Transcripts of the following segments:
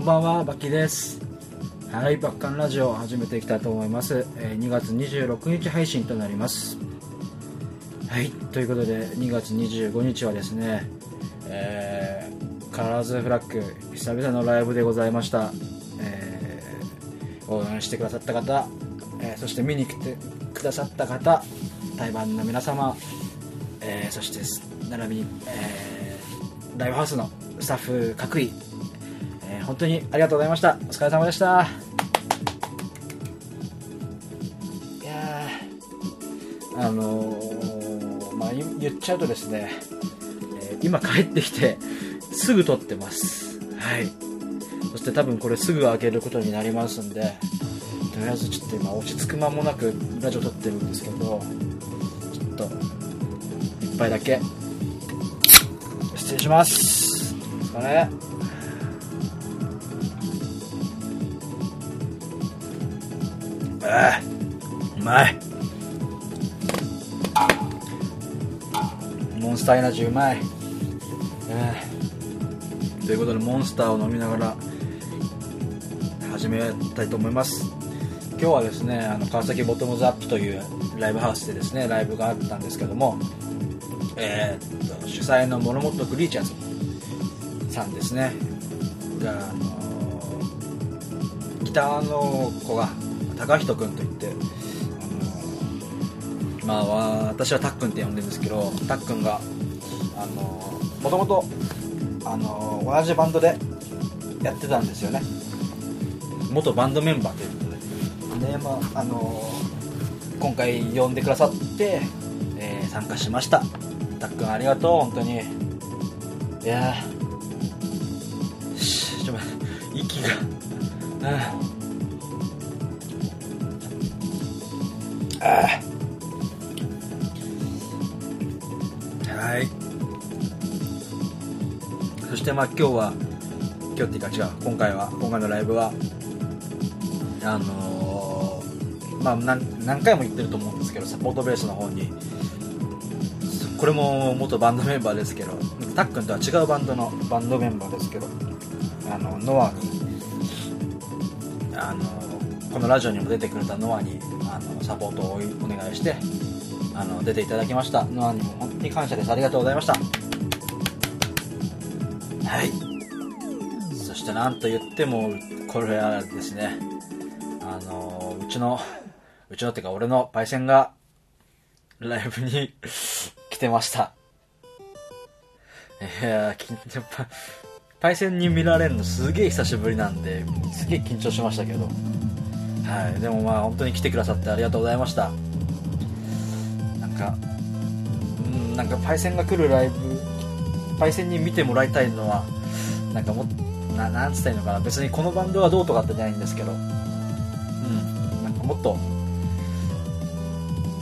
こんばんは、バッキーです。はい、バッカンラジオを始めていきたいと思います。え2月26日配信となります。はい、ということで、2月25日はですね、えー、カラーズフラッグ、久々のライブでございました。えー応援してくださった方、えーそして見に来てくださった方、台湾の皆様、えーそして並びに、えーライブハウスのスタッフ各位、本当にありがとうございました。お疲れ様でした。いやあのーまあ言っちゃうとですね、えー今帰ってきてすぐ撮ってます。はい。そして多分これすぐ開けることになりますんでとりあえずちょっと今落ち着く間もなくラジオ撮ってるんですけどちょっと一杯だけ。失礼します。お疲れ。あうまい。モンスターエナジーうまい、えー。ということでモンスターを飲みながら始めたいと思います。今日はですねあの川崎ボトムズアップというライブハウスでですねライブがあったんですけどもえーっと主催のモノモットクリーチャーズさんですね。が、あのーギターの子が高人君といって、あのーまあわ私はたっくんって呼んでるんですけどたっくんが、あのー、もともと、あのー同じバンドでやってたんですよね。元バンドメンバーということで。で、まああのー今回呼んでくださって、えー参加しました。たっくんありがとう本当に。いやちょっと息が。ああはい。そしてまあ今日は今日っていうか違う。今回は今回のライブはあのーまあ何何回も言ってると思うんですけどサポートベースの方に。これも元バンドメンバーですけどたっくんとは違うバンドのバンドメンバーですけどあのノアにあのこのラジオにも出てくれたノアにあのサポートをお願いしてあの出ていただきました。ノアにも本当に感謝です。ありがとうございました。はい。そしてなんと言ってもこれはですねあのうちのうちのっていうか俺のパイセンがライブに来てました。いやー緊張パイセンに見られるのすげえ久しぶりなんですげえ緊張しましたけど。はいでもまあ本当に来てくださってありがとうございました。なんかうんなんかパイセンが来るライブパイセンに見てもらいたいのはなんかもななんつったらいいのかな。別にこのバンドはどうとかってないんですけど。うんなんかもっと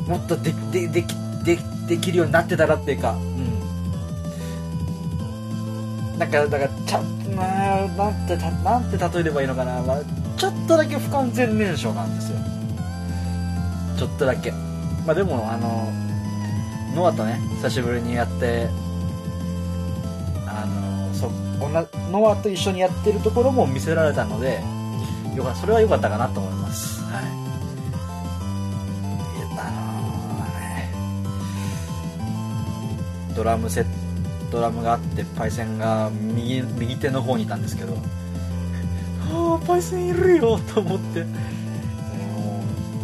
もっとででできでできるようになってたらっていうかうん。なんか、だから、ちゃん、まあ、なんて、なんて例えればいいのかな。まあ、ちょっとだけ不完全燃焼なんですよ。ちょっとだけ。まあでも、あの、ノアとね、久しぶりにやって、あの、そ、こんな、ノアと一緒にやってるところも見せられたので、よかそれは良かったかなと思います。はい。あの、ドラムセット、ドラムがあってパイセンが右右手の方にいたんですけどああパイセンいるよと思って。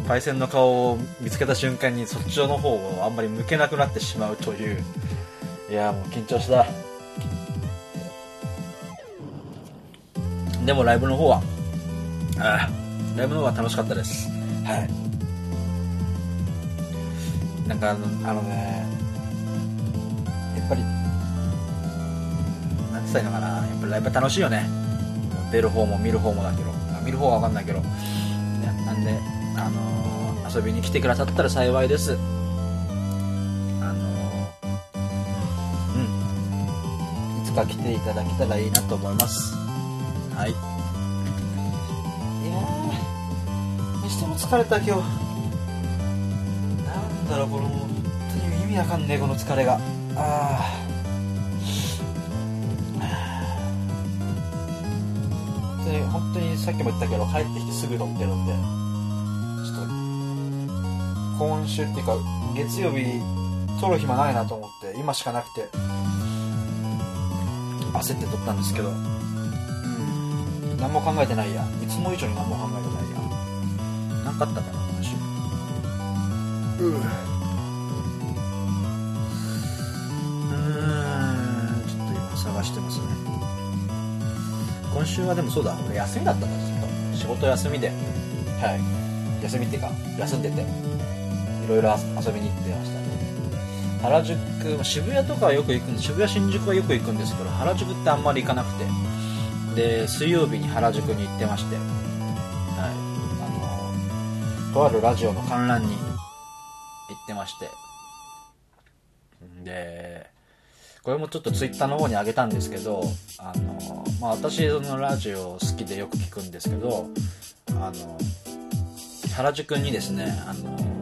パイセンの顔を見つけた瞬間にそっちの方をあんまり向けなくなってしまうという。いやもう緊張した。でもライブの方はああライブの方は楽しかったです。はい。なんかあのあのねやっぱりなんて言ったらいいのかな。やっぱりライブ楽しいよね。出る方も見る方もだけどあ見る方は分かんないけど、ね、なんで、あのー遊びに来てくださったら幸いです。あのうん。いつか来ていただけたらいいなと思います。はい。いやーにしても疲れた今日。なんだろうこの本当に意味わかんねえこの疲れが。ああ本当にさっきも言ったけど帰ってきてすぐ撮ってるんで。ちょっと今週っていうか月曜日撮る暇ないなと思って今しかなくて。焦って撮ったんですけど。うん。何も考えてないや。いつも以上に何も考えてないや。何かあったかな今週。うーん。ちょっと今探してますね。今週はでもそうだ俺休みだったんだずっと仕事休みで。はい。休みっていうか休んでていろいろ遊びに行ってました。ね原宿渋谷とかはよく行くんで渋谷新宿はよく行くんですけど原宿ってあんまり行かなくて。で水曜日に原宿に行ってまして。はい。あのとあるラジオの観覧に行ってまして。でこれもちょっとツイッターの方に上げたんですけどあの、まあ、私のラジオ好きでよく聞くんですけどあの原宿にですねあの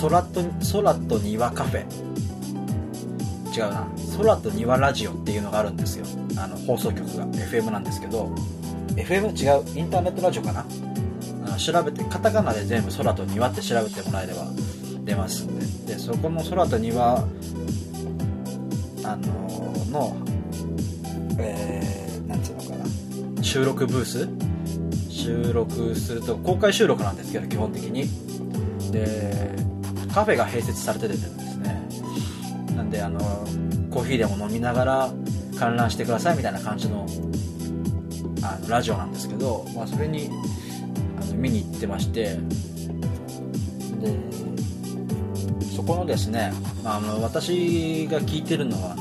空と空と庭カフェ。違うな。空と庭ラジオっていうのがあるんですよ。あの放送局が。FM なんですけど。FM 違う。インターネットラジオかな。調べてカタカナで全部空と庭って調べてもらえれば出ますんで。でそこの空と庭あののえー、なんつうのかな。収録ブース？収録すると公開収録なんですけど基本的に。でカフェが併設されててですね。なんであのコーヒーでも飲みながら観覧してくださいみたいな感じのあのラジオなんですけど、まあ、それにあの見に行ってまして。でそこのですね、まあ、あの私が聞いてるのは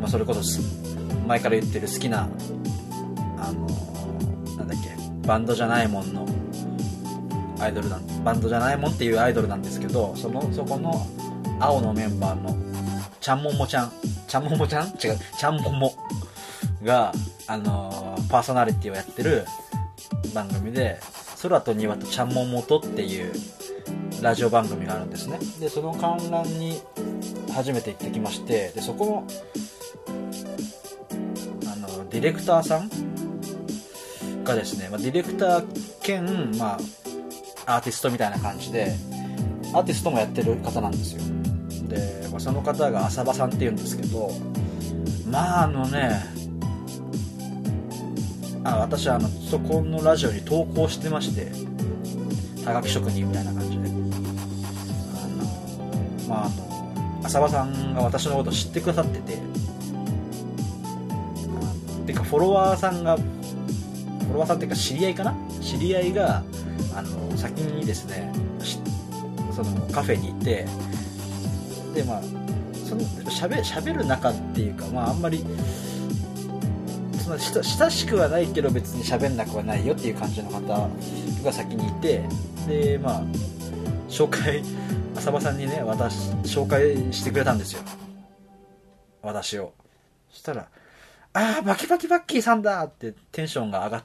まあ、それこそ前から言ってる好きなあのなんだっけバンドじゃないもんのアイドルなんバンドじゃないもんっていうアイドルなんですけどそのそこの青のメンバーのちゃんももちゃんちゃんももちゃん？違うちゃんもも。があのパーソナリティをやってる番組で空と庭とちゃんももとっていうラジオ番組があるんですね。でその観覧に初めて行ってきましてでそこのディレクターさん？がですね、まあ、ディレクター兼、まあ、アーティストみたいな感じでアーティストもやってる方なんですよ。で、まあ、その方が浅場さんっていうんですけどまああのねあ私はあのそこのラジオに投稿してましてはがき職人みたいな感じで。あのまああの浅場さんが私のこと知ってくださってててかフォロワーさんがフォロワーさんっていうか知り合いかな？知り合いがあの先にですねそのカフェに行ってでまあそのしゃべしゃべる中っていうかまああんまりその親しくはないけど別に喋んなくはないよっていう感じの方が先にいてでまあ紹介浅場さんにね私紹介してくれたんですよ。私を。そしたら「ああバキバキバッキーさんだ!」ってテンションが上がっ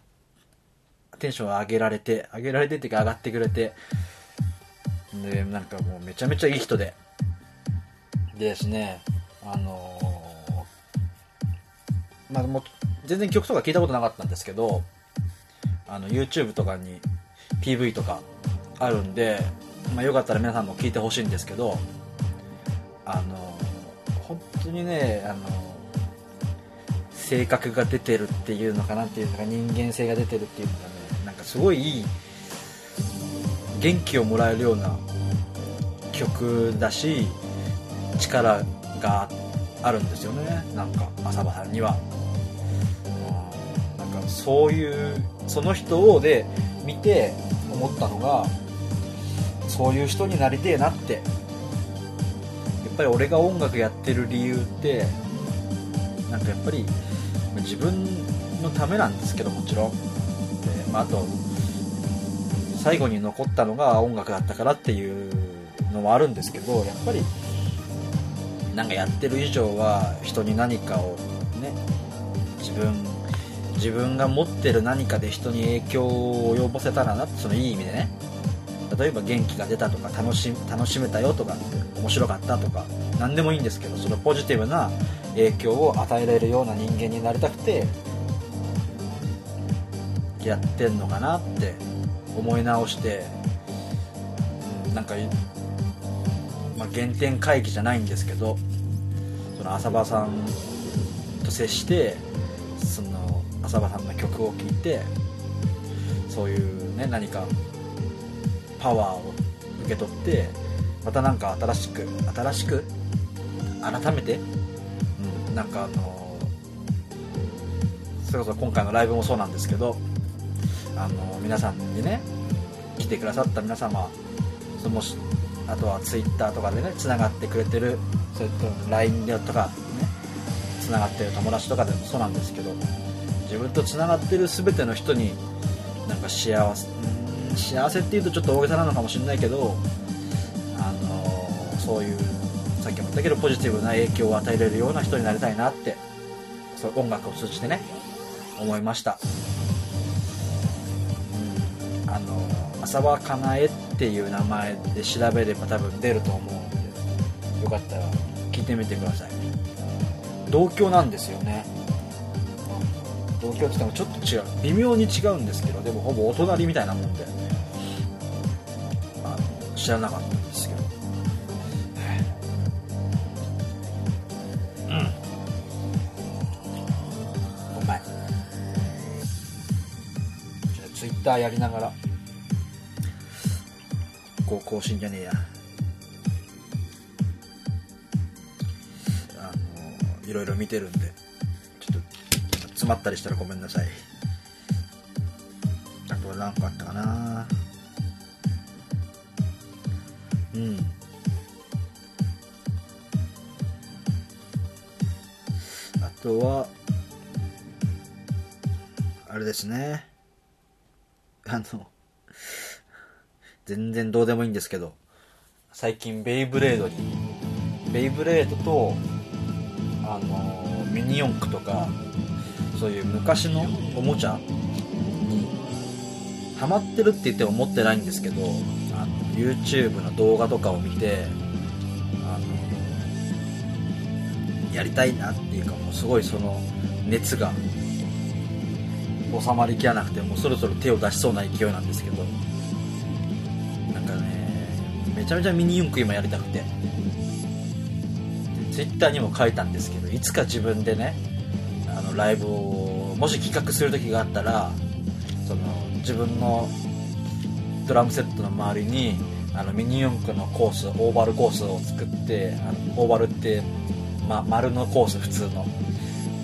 テンション上げられて上げられてっていうか上がってくれてでなんかもうめちゃめちゃいい人ででですねあのー、まあもう全然曲とか聞いたことなかったんですけどあの YouTube とかに PV とかあるんで、まあ、よかったら皆さんも聞いてほしいんですけどあの本当にねあの性格が出てるっていうのかなっていうのか人間性が出てるっていうのがねなんかすごいいい元気をもらえるような曲だし力があるんですよね。なんか浅場さんには。なんかそういうその人をで見て思ったのがそういう人になりてえなって。やっぱり俺が音楽やってる理由ってなんかやっぱり自分のためなんですけどもちろん。で、まあ、あと最後に残ったのが音楽だったからっていうのもあるんですけどやっぱりなんかやってる以上は人に何かをね自分自分が持ってる何かで人に影響を及ぼせたらなってそのいい意味でね。例えば元気が出たとか楽し楽しめたよとか面白かったとか何でもいいんですけどそのポジティブな影響を与えられるような人間になりたくてやってんのかなって思い直してなんか、まあ、原点回帰じゃないんですけどその浅場さんと接してその浅場さんの曲を聴いてそういうね何かパワーを受け取ってまた何か新しく新しく改めて、なんかあのそれこそ今回のライブもそうなんですけどあの皆さんにね来てくださった皆様そのあとは Twitter とかでねつながってくれてるそれと LINE でとかねつながってる友達とかでもそうなんですけど自分とつながってる全ての人になんか幸せ幸せっていうとちょっと大げさなのかもしれないけどあのそういうさっきも言ったけどポジティブな影響を与えられるような人になりたいなってそう音楽を通じてね思いました。うん。あの浅場かなえっていう名前で調べれば多分出ると思うのでよかったら聞いてみてください。同郷なんですよね。同郷って言ってもちょっと違う。微妙に違うんですけどでもほぼお隣みたいなもんで。あの知らなかった。ターやりながら。こう更新じゃねえや。あのいろいろ見てるんで。ちょっと詰まったりしたらごめんなさい。あとは何かあったかな。うん。あとはあれですね。あの全然どうでもいいんですけど最近ベイブレードにベイブレードとあのミニ四駆とかそういう昔のおもちゃにハマってるって言っても持ってないんですけどあの YouTube の動画とかを見てあのやりたいなっていうかもうすごいその熱が収まりきらなくてもうそろそろ手を出しそうな勢いなんですけど。なんかねめちゃめちゃミニ四駆今やりたくて。Twitter にも書いたんですけどいつか自分でねあのライブをもし企画する時があったらその自分のドラムセットの周りにあのミニ四駆のコースオーバルコースを作ってあのオーバルって、ま、丸のコース普通の。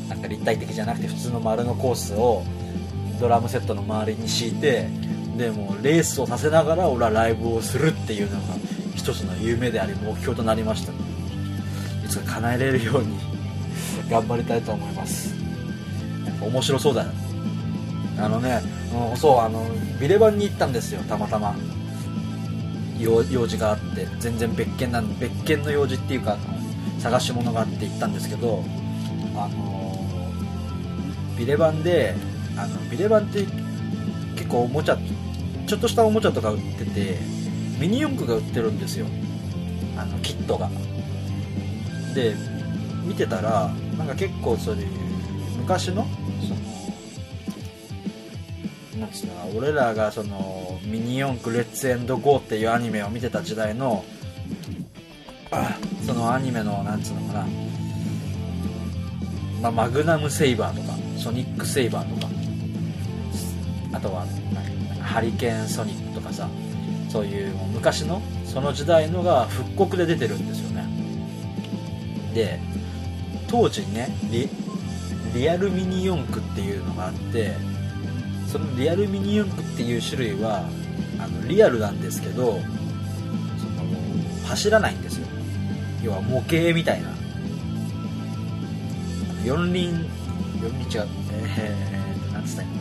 なんか立体的じゃなくて普通の丸のコースをドラムセットの周りに敷いてでもレースをさせながら俺はライブをするっていうのが一つの夢であり目標となりました。いつか叶えれるように 頑張りたいと思います。面白そうだよあのね、そうあのビレバンに行ったんですよたまたま。用用事があって全然別件なん別件の用事っていうか探し物があって行ったんですけどあのビレバンであのビレバンって結構おもちゃちょっとしたおもちゃとか売っててミニ四駆が売ってるんですよ。あのキットが。で見てたらなんか結構そういう昔のそのなんつうの俺らがそのミニ四駆レッツエンドゴーっていうアニメを見てた時代のそのアニメのなんつうのかな、まあ、マグナムセイバーとかソニックセイバーとかあとはハリケーンソニックとかさそういう昔のその時代のが復刻で出てるんですよね。で当時ねリリアルミニ四駆っていうのがあってそのリアルミニ四駆っていう種類はあのリアルなんですけどその走らないんですよ。要は模型みたいな。四輪四輪違う。えー、なんつったらいいかな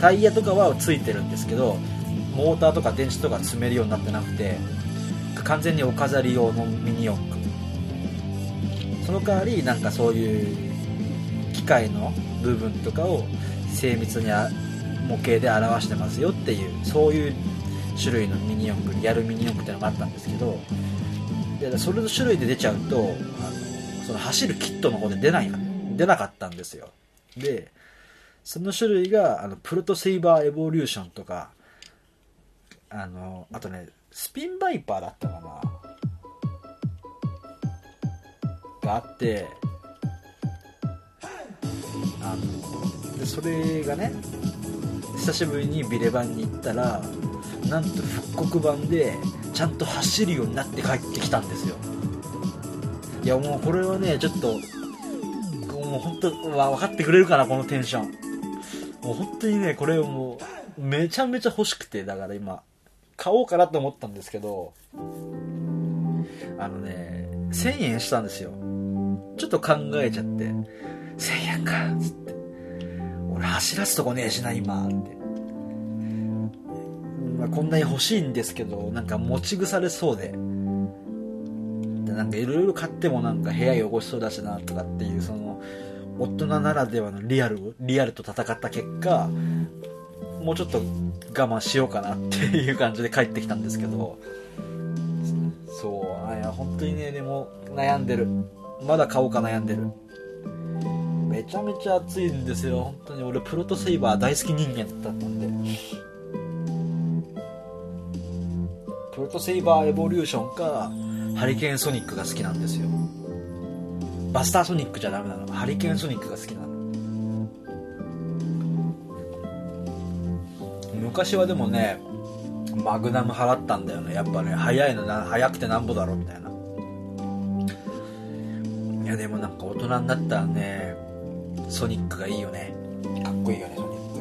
タイヤとかはついてるんですけどモーターとか電池とか積めるようになってなくて完全にお飾り用のミニ四駆。その代わりなんかそういう機械の部分とかを精密に模型で表してますよっていうそういう種類のミニ四駆やるミニ四駆っていうのがあったんですけどでそれの種類で出ちゃうとあのその走るキットの方で出ない出なかったんですよ。でその種類があのプロトセイバーエボリューションとかあのあとねスピンバイパーだったかな。があってあのでそれがね久しぶりにビレバンに行ったらなんと復刻版でちゃんと走るようになって帰ってきたんですよ。いやもうこれはねちょっともう本当わ分かってくれるかなこのテンション。もう本当にねこれもうめちゃめちゃ欲しくてだから今。買おうかなと思ったんですけどあのね1000円したんですよ。ちょっと考えちゃって。1000円かっつって。俺走らすとこねえしな今って。まあ、こんなに欲しいんですけどなんか持ち腐れそうで。でなんかいろいろ買ってもなんか部屋汚しそうだしなとかっていうその大人ならではのリアルリアルと戦った結果もうちょっと我慢しようかなっていう感じで帰ってきたんですけどそうあいや本当にねでも悩んでる。まだ買おうか悩んでる。めちゃめちゃ熱いんですよ。本当に。俺プロトセイバー大好き人間だったんで。プロトセイバーエボリューションかハリケーンソニックが好きなんですよ。バスターソニックじゃダメなの。ハリケーンソニックが好きなの。昔はでもねマグナム払ったんだよね。やっぱね早いのな早くてなんぼだろみたいな。いやでもなんか大人になったらねソニックがいいよね。かっこいいよねソニッ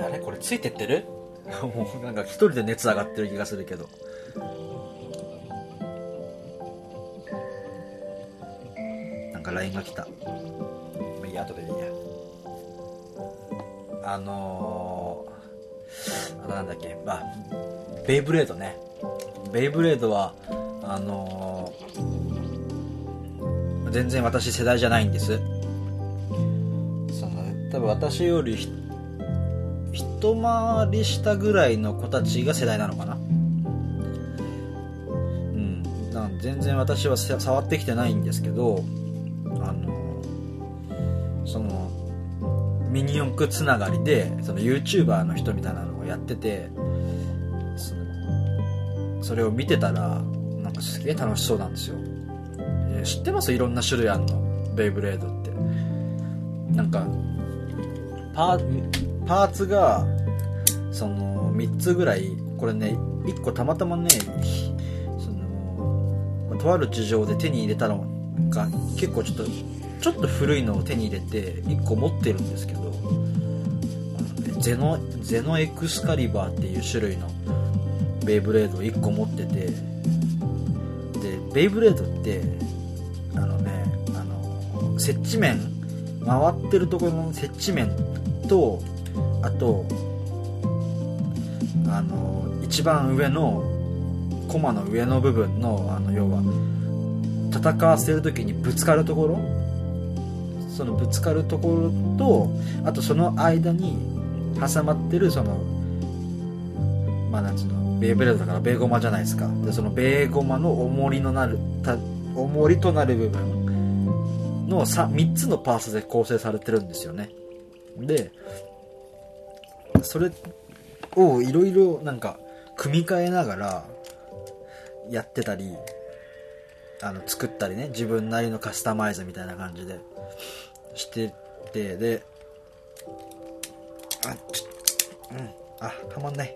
ク。あれこれついてってる？もうなんか一人で熱上がってる気がするけど。か LINE が来た。あいいや後でいいや。あのー、あなんだっけ。あベイブレードね。ベイブレードはあのー、全然私世代じゃないんです。その多分私より一回りしたぐらいの子たちが世代なのかな。うん。全然私は触ってきてないんですけどミニ四駆つながりでその YouTuber の人みたいなのをやっててそのそれを見てたらなんかすげえ楽しそうなんですよ、えー、知ってます？いろんな種類あんの？ベイブレードって。なんかパーツがその3つぐらいこれね1個たまたまねそのとある事情で手に入れたのが結構ちょっとちょっと古いのを手に入れて1個持ってるんですけどゼノゼノエクスカリバーっていう種類のベイブレードを1個持っててでベイブレードってあのねあの接地面回ってるところの接地面とあとあの一番上のコマの上の部分のあの要は戦わせる時にぶつかるところそのぶつかるところとあとその間に挟まってるそのまあなんつうのベーブレードだからベーゴマじゃないですか。でそのベーゴマの重りのなるた重りとなる部分の 3, 3つのパーツで構成されてるんですよね。でそれをいろいろなんか組み替えながらやってたりあの作ったりね自分なりのカスタマイズみたいな感じで。しててであちょうんあたまんない。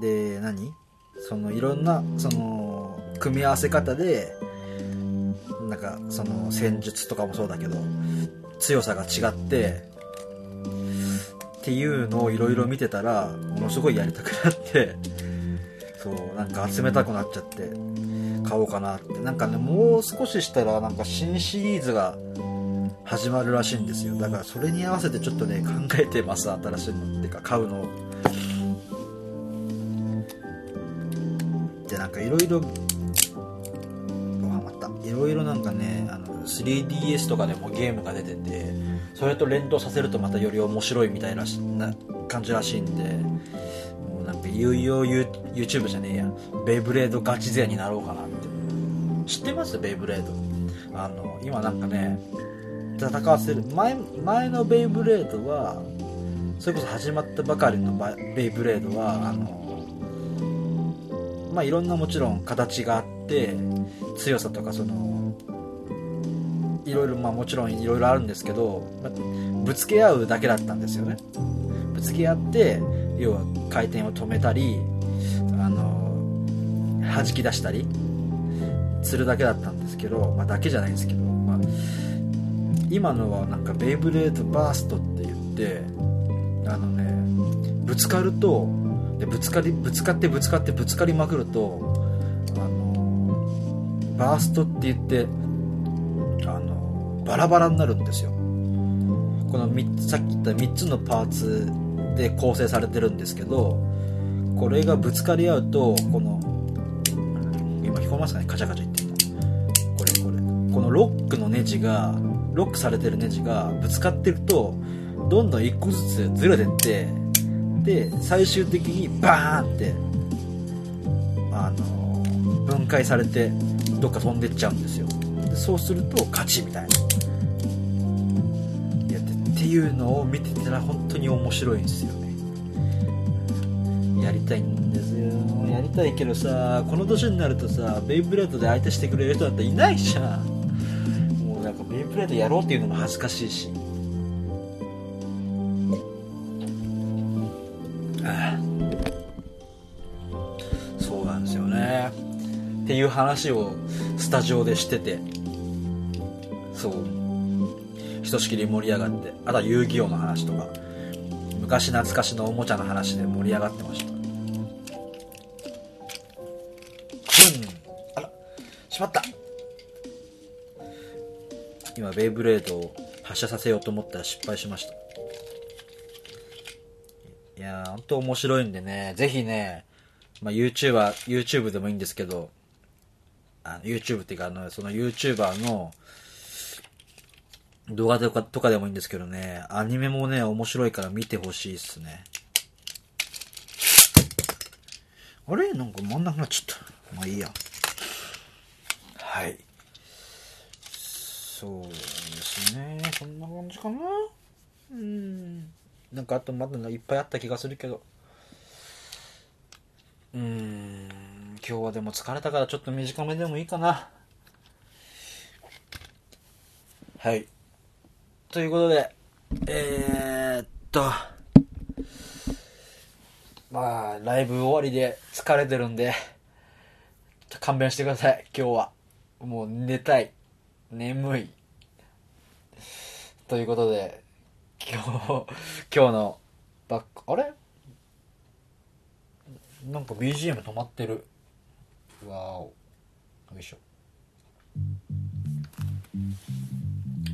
で何？そのいろんなその組み合わせ方でなんかその戦術とかもそうだけど強さが違ってっていうのをいろいろ見てたらものすごいやりたくなってそうなんか集めたくなっちゃって買おうかなって。なんかねもう少ししたらなんか新シリーズが始まるらしいんですよ。だからそれに合わせてちょっとね考えてます新しいのっていうか買うのを。でなんかいろいろいろいろなんかねあの 3DS とかでもゲームが出ててそれと連動させるとまたより面白いみたいな感じらしいんでもうなんかいよいよ YouTube じゃねえや。ベイブレードガチ勢になろうかなって。知ってます？ベイブレードあの今なんかね戦わせる。前前のベイブレードはそれこそ始まったばかりのベイブレードはあのまあいろんなもちろん形があって強さとかそのいろいろまあもちろんいろいろあるんですけど、まあ、ぶつけ合うだけだったんですよね。ぶつけ合って要は回転を止めたりあの弾き出したりするだけだったんですけど、まあ、だけじゃないんですけど、まあ、今のはなんかベイブレードバーストって言ってあのねぶつかるとでぶつかりぶつかってぶつかってぶつかりまくるとあのバーストって言ってあのバラバラになるんですよ。このさっき言った3つのパーツで構成されてるんですけどこれがぶつかり合うとこの今聞こえますかね？カチャカチャ言ってるの。これこれ。このロックのネジがロックされてるネジがぶつかってるとどんどん1個ずつずれてってで最終的にバーンってあの分解されてどっか飛んでっちゃうんですよ。でそうすると勝ちみたいな。やってっていうのを見てたら本当に面白いんですよね。やりたいんですよ。やりたいけどさこの年になるとさベイブレードで相手してくれる人だったいないじゃん。うなんかベイブレードやろうっていうのも恥ずかしいし。そうなんですよね。っていう話をスタジオでしてて。そう。ひとしきり盛り上がって。あとは遊戯王の話とか。昔懐かしのおもちゃの話で盛り上がってましベイブレードを発射させようと思ったら失敗しましたいやー、ほんと面白いんでね、ぜひね、まあ、YouTuber、YouTube でもいいんですけど、あの YouTube っていうか、あの、その YouTuber の動画とかとかでもいいんですけどね、アニメもね、面白いから見てほしいっすね。あれ？なんか真ん中になっちゃった。まあいいや。はい。そうですね。こんな感じかな。うん。なんかあとまだいっぱいあった気がするけど。うーん、今日はでも疲れたからちょっと短めでもいいかな。はい。ということで、えー、っと、まあ、ライブ終わりで疲れてるんで、勘弁してください、今日は。もう寝たい。眠い。ということで、今日、今日のバック、あれ？なんか BGM 止まってる。わお。よいしょ。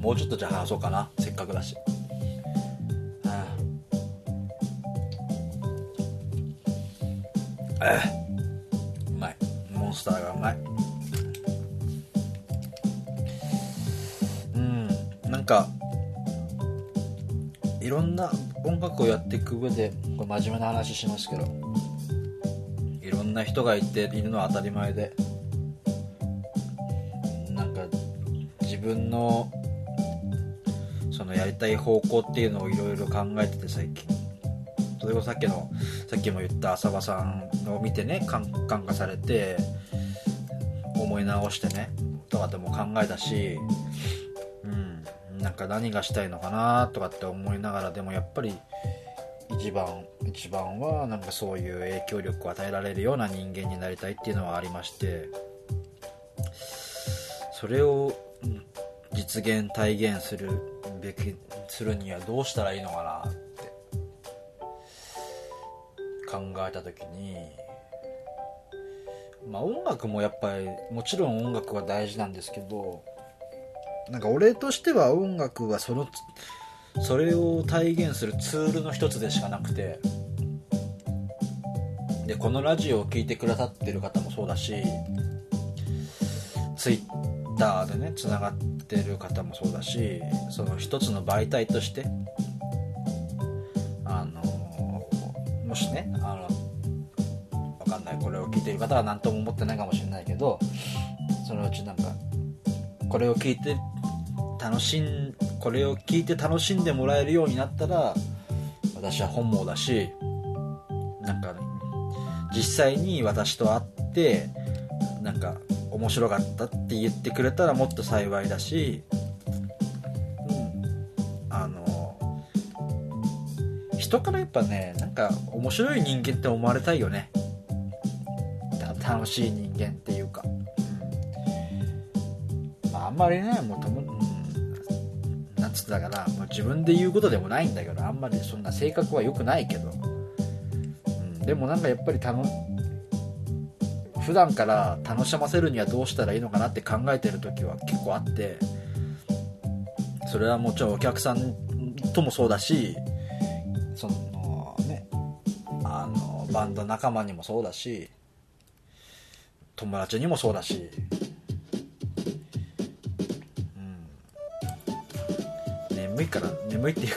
もうちょっとじゃあ話そうかな。せっかくだし。ああうまい。モンスターがうまい。なんか、いろんな音楽をやっていく上でこれ真面目な話しますけどいろんな人がいているのは当たり前でなんか自分のそのやりたい方向っていうのをいろいろ考えてて最近。それこそさっきのさっきも言った浅場さんを見てね感化されて思い直してねとかでも考えたしうん。なんか何がしたいのかなとかって思いながらでもやっぱり一番一番はなんかそういう影響力を与えられるような人間になりたいっていうのはありましてそれを実現体現するべきするにはどうしたらいいのかなって考えた時にまあ音楽もやっぱりもちろん音楽は大事なんですけどなんか俺としては音楽はそのそれを体現するツールの一つでしかなくてでこのラジオを聴いてくださってる方もそうだしツイッターでねつながってる方もそうだしその一つの媒体としてあのもしねあのわかんないこれを聞いてる方は何とも思ってないかもしれないけどそのうちなんかこれを聞いて楽しこれを聞いて楽しんでもらえるようになったら私は本望だしなんか、ね、実際に私と会ってなんか面白かったって言ってくれたらもっと幸いだし、うん、あの人からやっぱねなんか面白い人間って思われたいよね。楽しい人間っていうか、あ、んまりねもうも、うん、なんつってたかなもう自分で言うことでもないんだけどあんまりそんな性格は良くないけど、うん、でもなんかやっぱり楽普段から楽しませるにはどうしたらいいのかなって考えてる時は結構あってそれはもちろんお客さんともそうだしそのねあのバンド仲間にもそうだし友達にもそうだし眠いから眠いっていうか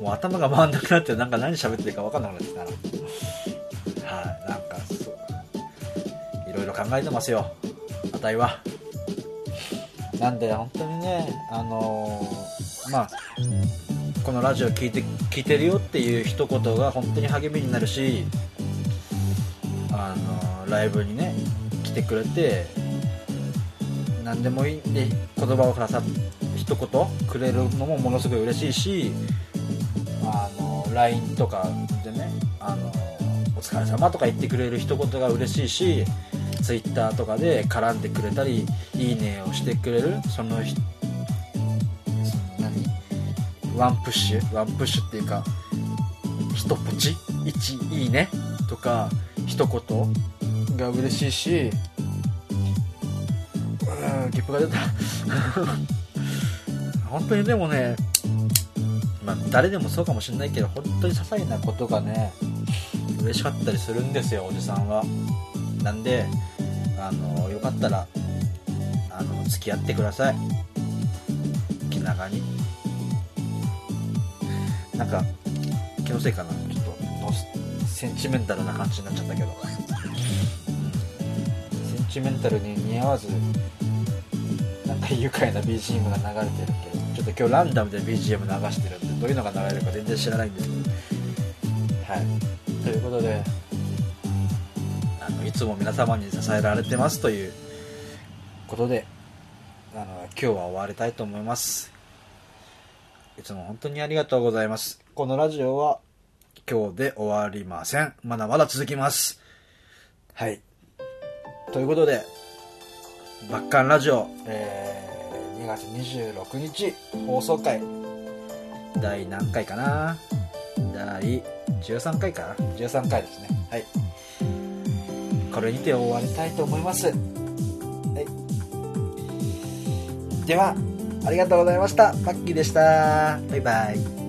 もう頭が回んなくなってなんか何喋ってるか分かんなくなってきたな。はいなんかそう。いろいろ考えてますよ。あたいは。なんで本当にねあのー、まあこのラジオ聞いて聞いてるよっていう一言が本当に励みになるしあのー、ライブにね来てくれて何でもいいんで言葉をくださって一言くれるのもものすごい嬉しいしあの LINE とかでねあの「お疲れ様とか言ってくれる一言が嬉しいし Twitter とかで絡んでくれたり「いいね」をしてくれるその何？ワンプッシュ？ワンプッシュっていうか一ポチ？1いいね？とか一言が嬉しいしうんゲップが出た。本当にでもねまあ誰でもそうかもしれないけど本当に些細なことがね嬉しかったりするんですよおじさんは。なんであのよかったらあの付き合ってください。気長に。なんか気のせいかな。ちょっとセンチメンタルな感じになっちゃったけど。センチメンタルに似合わずなんか愉快な BGM が流れてるけど。ょっと今日ランダムで BGM 流してるんでどういうのが流れるか全然知らないんですけどはいということであのいつも皆様に支えられてますということであの今日は終わりたいと思います。いつも本当にありがとうございます。このラジオは今日で終わりませんまだまだ続きます。はい。ということで、バッカンラジオ、えー、2月26日放送回、第何回かな？第13回かな ?13 回ですね。はい。これにて終わりたいと思います。はい。では、ありがとうございました。マッキーでした。バイバイ。